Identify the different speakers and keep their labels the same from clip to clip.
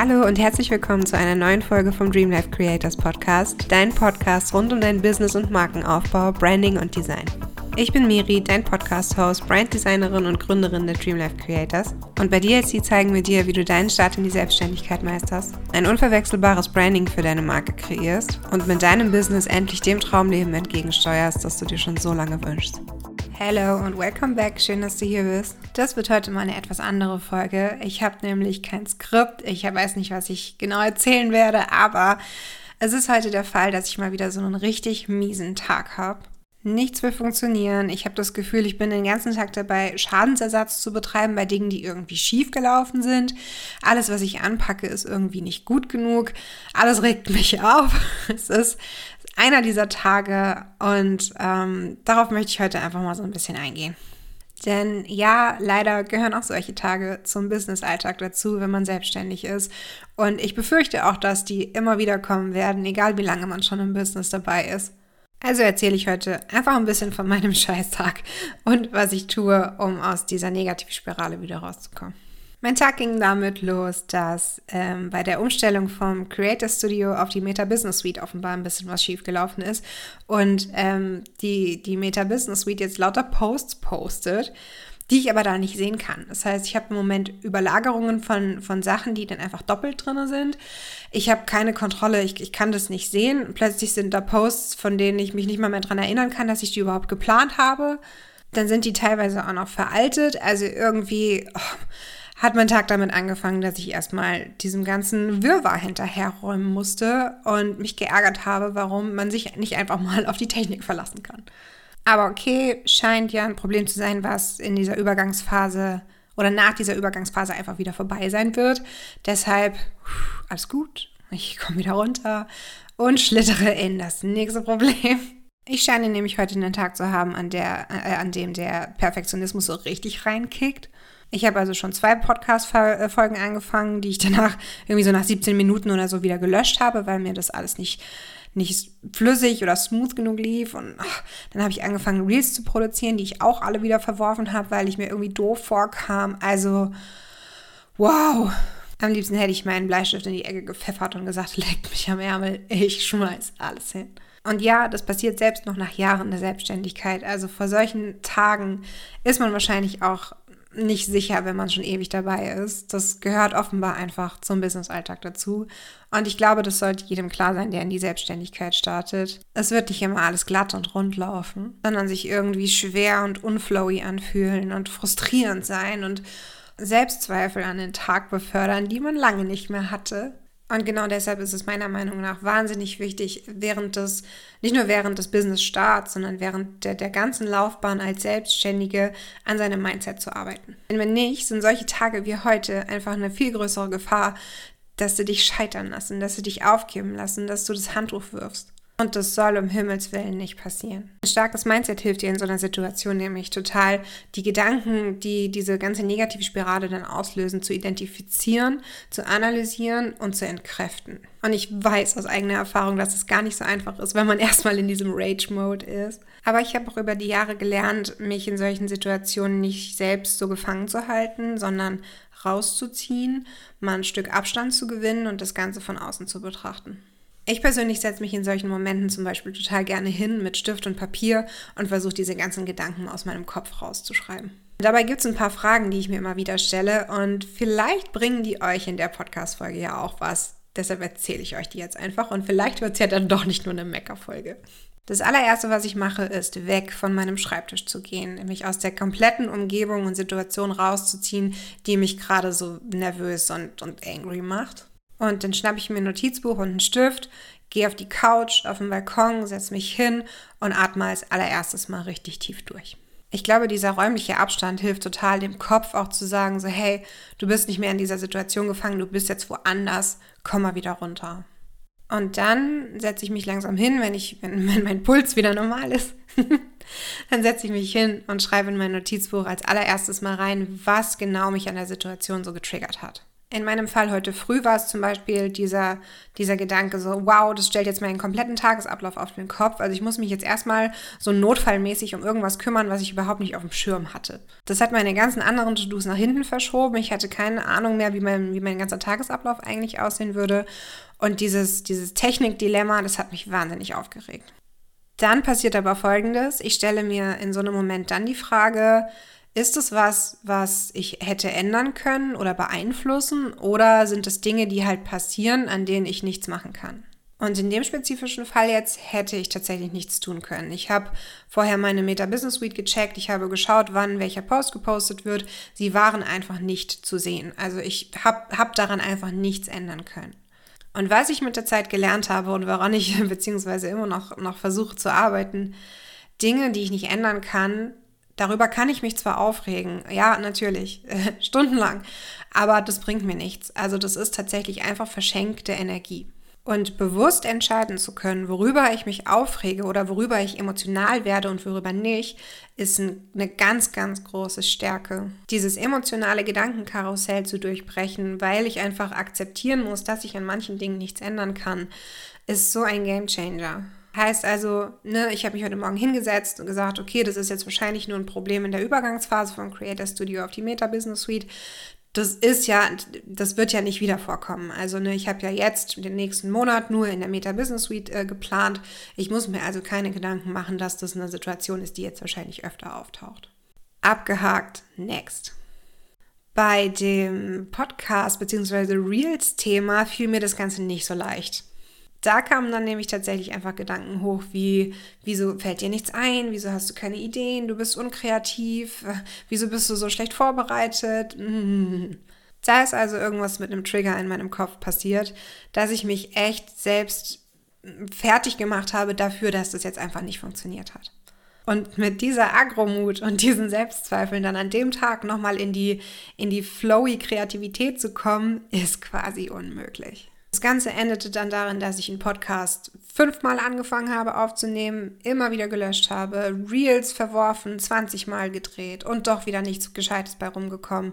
Speaker 1: Hallo und herzlich willkommen zu einer neuen Folge vom Dream Life Creators Podcast, dein Podcast rund um dein Business und Markenaufbau, Branding und Design. Ich bin Miri, dein Podcast-Host, Branddesignerin und Gründerin der Dream Life Creators. Und bei DLC zeigen wir dir, wie du deinen Start in die Selbstständigkeit meisterst, ein unverwechselbares Branding für deine Marke kreierst und mit deinem Business endlich dem Traumleben entgegensteuerst, das du dir schon so lange wünschst. Hello und welcome back. Schön, dass du hier bist. Das wird heute mal eine etwas andere Folge. Ich habe nämlich kein Skript. Ich weiß nicht, was ich genau erzählen werde, aber es ist heute der Fall, dass ich mal wieder so einen richtig miesen Tag habe. Nichts will funktionieren. Ich habe das Gefühl, ich bin den ganzen Tag dabei, Schadensersatz zu betreiben bei Dingen, die irgendwie schief gelaufen sind. Alles, was ich anpacke, ist irgendwie nicht gut genug. Alles regt mich auf. Es ist einer dieser Tage und ähm, darauf möchte ich heute einfach mal so ein bisschen eingehen. Denn ja, leider gehören auch solche Tage zum Business-Alltag dazu, wenn man selbstständig ist. Und ich befürchte auch, dass die immer wieder kommen werden, egal wie lange man schon im Business dabei ist. Also erzähle ich heute einfach ein bisschen von meinem Scheißtag und was ich tue, um aus dieser Negativspirale wieder rauszukommen. Mein Tag ging damit los, dass ähm, bei der Umstellung vom Creator Studio auf die Meta Business Suite offenbar ein bisschen was schiefgelaufen ist und ähm, die, die Meta Business Suite jetzt lauter Posts postet, die ich aber da nicht sehen kann. Das heißt, ich habe im Moment Überlagerungen von, von Sachen, die dann einfach doppelt drin sind. Ich habe keine Kontrolle, ich, ich kann das nicht sehen. Plötzlich sind da Posts, von denen ich mich nicht mal mehr dran erinnern kann, dass ich die überhaupt geplant habe. Dann sind die teilweise auch noch veraltet. Also irgendwie... Oh, hat mein Tag damit angefangen, dass ich erstmal diesem ganzen Wirrwarr hinterherräumen musste und mich geärgert habe, warum man sich nicht einfach mal auf die Technik verlassen kann. Aber okay, scheint ja ein Problem zu sein, was in dieser Übergangsphase oder nach dieser Übergangsphase einfach wieder vorbei sein wird. Deshalb alles gut, ich komme wieder runter und schlittere in das nächste Problem. Ich scheine nämlich heute einen Tag zu haben, an, der, äh, an dem der Perfektionismus so richtig reinkickt. Ich habe also schon zwei Podcast-Folgen angefangen, die ich danach irgendwie so nach 17 Minuten oder so wieder gelöscht habe, weil mir das alles nicht, nicht flüssig oder smooth genug lief. Und ach, dann habe ich angefangen, Reels zu produzieren, die ich auch alle wieder verworfen habe, weil ich mir irgendwie doof vorkam. Also, wow. Am liebsten hätte ich meinen Bleistift in die Ecke gepfeffert und gesagt, leckt mich am Ärmel, ich schmeiß alles hin. Und ja, das passiert selbst noch nach Jahren der Selbstständigkeit. Also vor solchen Tagen ist man wahrscheinlich auch nicht sicher, wenn man schon ewig dabei ist. Das gehört offenbar einfach zum Business-Alltag dazu. Und ich glaube, das sollte jedem klar sein, der in die Selbstständigkeit startet. Es wird nicht immer alles glatt und rund laufen, sondern sich irgendwie schwer und unflowy anfühlen und frustrierend sein und Selbstzweifel an den Tag befördern, die man lange nicht mehr hatte. Und genau deshalb ist es meiner Meinung nach wahnsinnig wichtig, während des, nicht nur während des Business-Starts, sondern während der, der ganzen Laufbahn als Selbstständige an seinem Mindset zu arbeiten. Denn wenn nicht, sind solche Tage wie heute einfach eine viel größere Gefahr, dass sie dich scheitern lassen, dass sie dich aufgeben lassen, dass du das Handtuch wirfst. Und das soll um Himmels Willen nicht passieren. Ein starkes Mindset hilft dir in so einer Situation nämlich total, die Gedanken, die diese ganze negative Spirale dann auslösen, zu identifizieren, zu analysieren und zu entkräften. Und ich weiß aus eigener Erfahrung, dass es gar nicht so einfach ist, wenn man erstmal in diesem Rage-Mode ist. Aber ich habe auch über die Jahre gelernt, mich in solchen Situationen nicht selbst so gefangen zu halten, sondern rauszuziehen, mal ein Stück Abstand zu gewinnen und das Ganze von außen zu betrachten. Ich persönlich setze mich in solchen Momenten zum Beispiel total gerne hin mit Stift und Papier und versuche diese ganzen Gedanken aus meinem Kopf rauszuschreiben. Dabei gibt es ein paar Fragen, die ich mir immer wieder stelle und vielleicht bringen die euch in der Podcast-Folge ja auch was. Deshalb erzähle ich euch die jetzt einfach und vielleicht wird es ja dann doch nicht nur eine Mecker-Folge. Das allererste, was ich mache, ist weg von meinem Schreibtisch zu gehen, mich aus der kompletten Umgebung und Situation rauszuziehen, die mich gerade so nervös und, und angry macht. Und dann schnappe ich mir ein Notizbuch und einen Stift, gehe auf die Couch, auf den Balkon, setze mich hin und atme als allererstes mal richtig tief durch. Ich glaube, dieser räumliche Abstand hilft total dem Kopf auch zu sagen, so hey, du bist nicht mehr in dieser Situation gefangen, du bist jetzt woanders, komm mal wieder runter. Und dann setze ich mich langsam hin, wenn, ich, wenn, wenn mein Puls wieder normal ist. dann setze ich mich hin und schreibe in mein Notizbuch als allererstes mal rein, was genau mich an der Situation so getriggert hat. In meinem Fall heute früh war es zum Beispiel dieser, dieser Gedanke so, wow, das stellt jetzt meinen kompletten Tagesablauf auf den Kopf. Also ich muss mich jetzt erstmal so notfallmäßig um irgendwas kümmern, was ich überhaupt nicht auf dem Schirm hatte. Das hat meine ganzen anderen To-Dos nach hinten verschoben. Ich hatte keine Ahnung mehr, wie mein, wie mein ganzer Tagesablauf eigentlich aussehen würde. Und dieses, dieses Technikdilemma, das hat mich wahnsinnig aufgeregt. Dann passiert aber Folgendes. Ich stelle mir in so einem Moment dann die Frage, ist es was, was ich hätte ändern können oder beeinflussen oder sind es Dinge, die halt passieren, an denen ich nichts machen kann? Und in dem spezifischen Fall jetzt hätte ich tatsächlich nichts tun können. Ich habe vorher meine Meta Business Suite gecheckt, ich habe geschaut, wann welcher Post gepostet wird. Sie waren einfach nicht zu sehen. Also ich habe hab daran einfach nichts ändern können. Und was ich mit der Zeit gelernt habe und woran ich beziehungsweise immer noch, noch versuche zu arbeiten, Dinge, die ich nicht ändern kann, Darüber kann ich mich zwar aufregen, ja, natürlich, stundenlang, aber das bringt mir nichts. Also das ist tatsächlich einfach verschenkte Energie. Und bewusst entscheiden zu können, worüber ich mich aufrege oder worüber ich emotional werde und worüber nicht, ist eine ganz, ganz große Stärke. Dieses emotionale Gedankenkarussell zu durchbrechen, weil ich einfach akzeptieren muss, dass ich an manchen Dingen nichts ändern kann, ist so ein Gamechanger. Heißt also, ne, ich habe mich heute Morgen hingesetzt und gesagt, okay, das ist jetzt wahrscheinlich nur ein Problem in der Übergangsphase von Creator Studio auf die Meta Business Suite. Das ist ja, das wird ja nicht wieder vorkommen. Also, ne, ich habe ja jetzt den nächsten Monat nur in der Meta Business Suite äh, geplant. Ich muss mir also keine Gedanken machen, dass das eine Situation ist, die jetzt wahrscheinlich öfter auftaucht. Abgehakt, next. Bei dem Podcast bzw. Reels-Thema fiel mir das Ganze nicht so leicht da kamen dann nämlich tatsächlich einfach Gedanken hoch, wie, wieso fällt dir nichts ein, wieso hast du keine Ideen, du bist unkreativ, wieso bist du so schlecht vorbereitet. Da ist also irgendwas mit einem Trigger in meinem Kopf passiert, dass ich mich echt selbst fertig gemacht habe dafür, dass das jetzt einfach nicht funktioniert hat. Und mit dieser Agromut und diesen Selbstzweifeln dann an dem Tag nochmal in die, in die flowy Kreativität zu kommen, ist quasi unmöglich. Das Ganze endete dann darin, dass ich einen Podcast fünfmal angefangen habe aufzunehmen, immer wieder gelöscht habe, Reels verworfen, 20 Mal gedreht und doch wieder nichts Gescheites bei rumgekommen.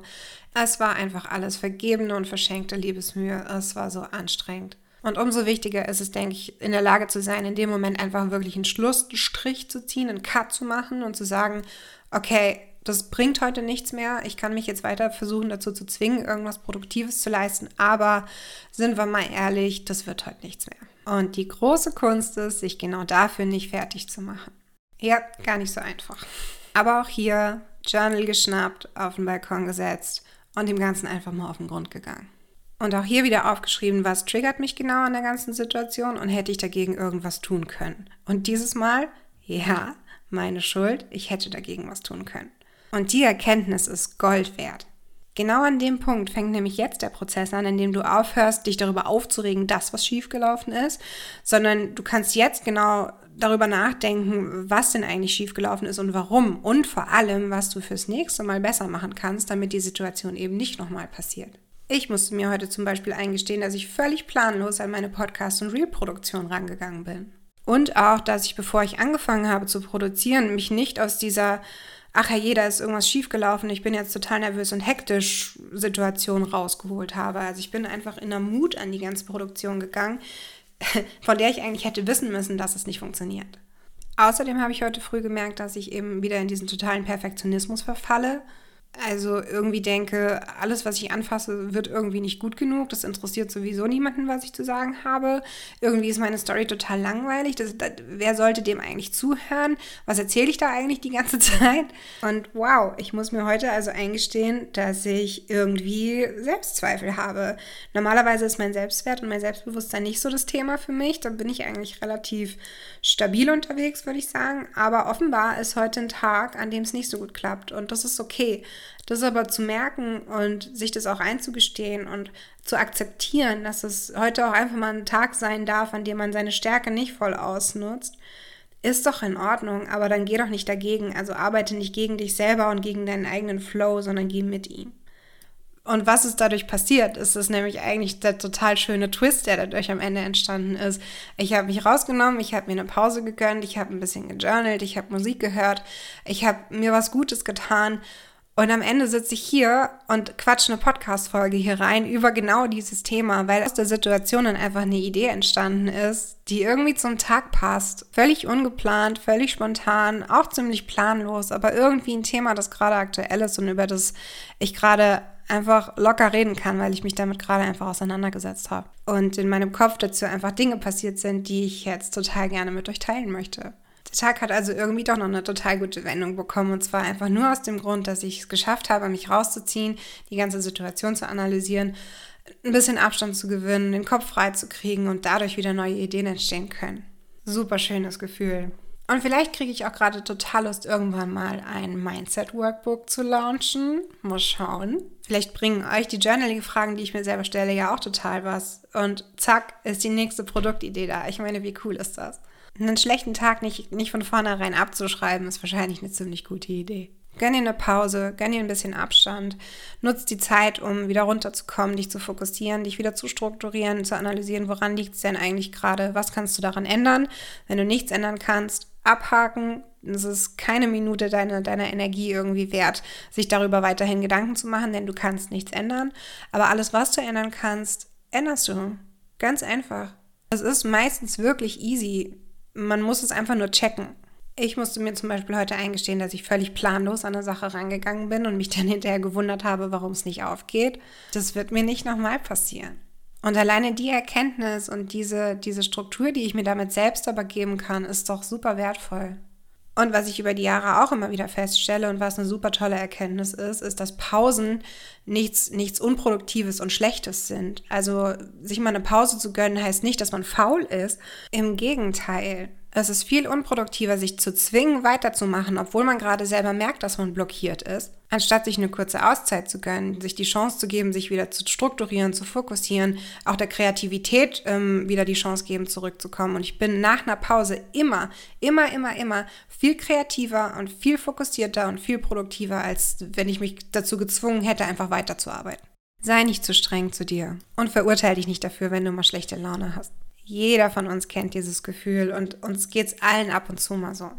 Speaker 1: Es war einfach alles vergebene und verschenkte Liebesmühe. Es war so anstrengend. Und umso wichtiger ist es, denke ich, in der Lage zu sein, in dem Moment einfach wirklich einen Schlussstrich zu ziehen, einen Cut zu machen und zu sagen, okay, das bringt heute nichts mehr. Ich kann mich jetzt weiter versuchen dazu zu zwingen, irgendwas Produktives zu leisten, aber sind wir mal ehrlich, das wird heute nichts mehr. Und die große Kunst ist, sich genau dafür nicht fertig zu machen. Ja, gar nicht so einfach. Aber auch hier Journal geschnappt, auf den Balkon gesetzt und dem Ganzen einfach mal auf den Grund gegangen. Und auch hier wieder aufgeschrieben, was triggert mich genau an der ganzen Situation und hätte ich dagegen irgendwas tun können. Und dieses Mal, ja, meine Schuld, ich hätte dagegen was tun können. Und die Erkenntnis ist Gold wert. Genau an dem Punkt fängt nämlich jetzt der Prozess an, in dem du aufhörst, dich darüber aufzuregen, dass was schiefgelaufen ist, sondern du kannst jetzt genau darüber nachdenken, was denn eigentlich schiefgelaufen ist und warum und vor allem, was du fürs nächste Mal besser machen kannst, damit die Situation eben nicht nochmal passiert. Ich musste mir heute zum Beispiel eingestehen, dass ich völlig planlos an meine Podcast- und Reel-Produktion rangegangen bin. Und auch, dass ich, bevor ich angefangen habe zu produzieren, mich nicht aus dieser ach ja, jeder ist irgendwas schiefgelaufen, ich bin jetzt total nervös und hektisch Situation rausgeholt habe. Also ich bin einfach in der Mut an die ganze Produktion gegangen, von der ich eigentlich hätte wissen müssen, dass es nicht funktioniert. Außerdem habe ich heute früh gemerkt, dass ich eben wieder in diesen totalen Perfektionismus verfalle also irgendwie denke, alles, was ich anfasse, wird irgendwie nicht gut genug. Das interessiert sowieso niemanden, was ich zu sagen habe. Irgendwie ist meine Story total langweilig. Das, das, wer sollte dem eigentlich zuhören? Was erzähle ich da eigentlich die ganze Zeit? Und wow, ich muss mir heute also eingestehen, dass ich irgendwie Selbstzweifel habe. Normalerweise ist mein Selbstwert und mein Selbstbewusstsein nicht so das Thema für mich. Da bin ich eigentlich relativ stabil unterwegs, würde ich sagen. Aber offenbar ist heute ein Tag, an dem es nicht so gut klappt. Und das ist okay. Das aber zu merken und sich das auch einzugestehen und zu akzeptieren, dass es heute auch einfach mal ein Tag sein darf, an dem man seine Stärke nicht voll ausnutzt, ist doch in Ordnung, aber dann geh doch nicht dagegen. Also arbeite nicht gegen dich selber und gegen deinen eigenen Flow, sondern geh mit ihm. Und was ist dadurch passiert? Ist es nämlich eigentlich der total schöne Twist, der dadurch am Ende entstanden ist. Ich habe mich rausgenommen, ich habe mir eine Pause gegönnt, ich habe ein bisschen gejournalt, ich habe Musik gehört, ich habe mir was Gutes getan Und am Ende sitze ich hier und quatsche eine Podcast-Folge hier rein über genau dieses Thema, weil aus der Situation dann einfach eine Idee entstanden ist, die irgendwie zum Tag passt. Völlig ungeplant, völlig spontan, auch ziemlich planlos, aber irgendwie ein Thema, das gerade aktuell ist und über das ich gerade einfach locker reden kann, weil ich mich damit gerade einfach auseinandergesetzt habe. Und in meinem Kopf dazu einfach Dinge passiert sind, die ich jetzt total gerne mit euch teilen möchte. Der Tag hat also irgendwie doch noch eine total gute Wendung bekommen. Und zwar einfach nur aus dem Grund, dass ich es geschafft habe, mich rauszuziehen, die ganze Situation zu analysieren, ein bisschen Abstand zu gewinnen, den Kopf frei zu kriegen und dadurch wieder neue Ideen entstehen können. Super schönes Gefühl. Und vielleicht kriege ich auch gerade total Lust, irgendwann mal ein Mindset-Workbook zu launchen. Mal schauen. Vielleicht bringen euch die Journaling-Fragen, die ich mir selber stelle, ja auch total was. Und zack, ist die nächste Produktidee da. Ich meine, wie cool ist das? Einen schlechten Tag nicht, nicht von vornherein abzuschreiben, ist wahrscheinlich eine ziemlich gute Idee. Gönn dir eine Pause, gönn dir ein bisschen Abstand, nutz die Zeit, um wieder runterzukommen, dich zu fokussieren, dich wieder zu strukturieren, zu analysieren, woran liegt es denn eigentlich gerade, was kannst du daran ändern. Wenn du nichts ändern kannst, abhaken. Es ist keine Minute deiner, deiner Energie irgendwie wert, sich darüber weiterhin Gedanken zu machen, denn du kannst nichts ändern. Aber alles, was du ändern kannst, änderst du. Ganz einfach. Es ist meistens wirklich easy man muss es einfach nur checken. Ich musste mir zum Beispiel heute eingestehen, dass ich völlig planlos an eine Sache rangegangen bin und mich dann hinterher gewundert habe, warum es nicht aufgeht. Das wird mir nicht nochmal passieren. Und alleine die Erkenntnis und diese, diese Struktur, die ich mir damit selbst aber geben kann, ist doch super wertvoll. Und was ich über die Jahre auch immer wieder feststelle und was eine super tolle Erkenntnis ist, ist, dass Pausen nichts, nichts Unproduktives und Schlechtes sind. Also sich mal eine Pause zu gönnen, heißt nicht, dass man faul ist. Im Gegenteil. Es ist viel unproduktiver, sich zu zwingen, weiterzumachen, obwohl man gerade selber merkt, dass man blockiert ist, anstatt sich eine kurze Auszeit zu gönnen, sich die Chance zu geben, sich wieder zu strukturieren, zu fokussieren, auch der Kreativität ähm, wieder die Chance geben, zurückzukommen. Und ich bin nach einer Pause immer, immer, immer, immer viel kreativer und viel fokussierter und viel produktiver, als wenn ich mich dazu gezwungen hätte, einfach weiterzuarbeiten. Sei nicht zu streng zu dir und verurteile dich nicht dafür, wenn du mal schlechte Laune hast. Jeder von uns kennt dieses Gefühl und uns geht es allen ab und zu mal so.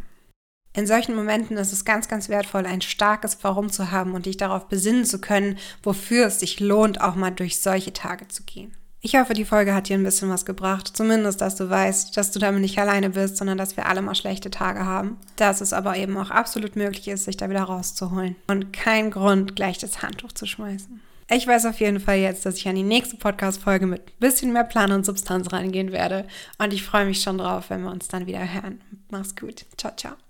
Speaker 1: In solchen Momenten ist es ganz, ganz wertvoll, ein starkes Warum zu haben und dich darauf besinnen zu können, wofür es sich lohnt, auch mal durch solche Tage zu gehen. Ich hoffe, die Folge hat dir ein bisschen was gebracht. Zumindest, dass du weißt, dass du damit nicht alleine bist, sondern dass wir alle mal schlechte Tage haben. Dass es aber eben auch absolut möglich ist, sich da wieder rauszuholen. Und kein Grund, gleich das Handtuch zu schmeißen. Ich weiß auf jeden Fall jetzt, dass ich an die nächste Podcast-Folge mit ein bisschen mehr Plan und Substanz reingehen werde. Und ich freue mich schon drauf, wenn wir uns dann wieder hören. Mach's gut. Ciao, ciao.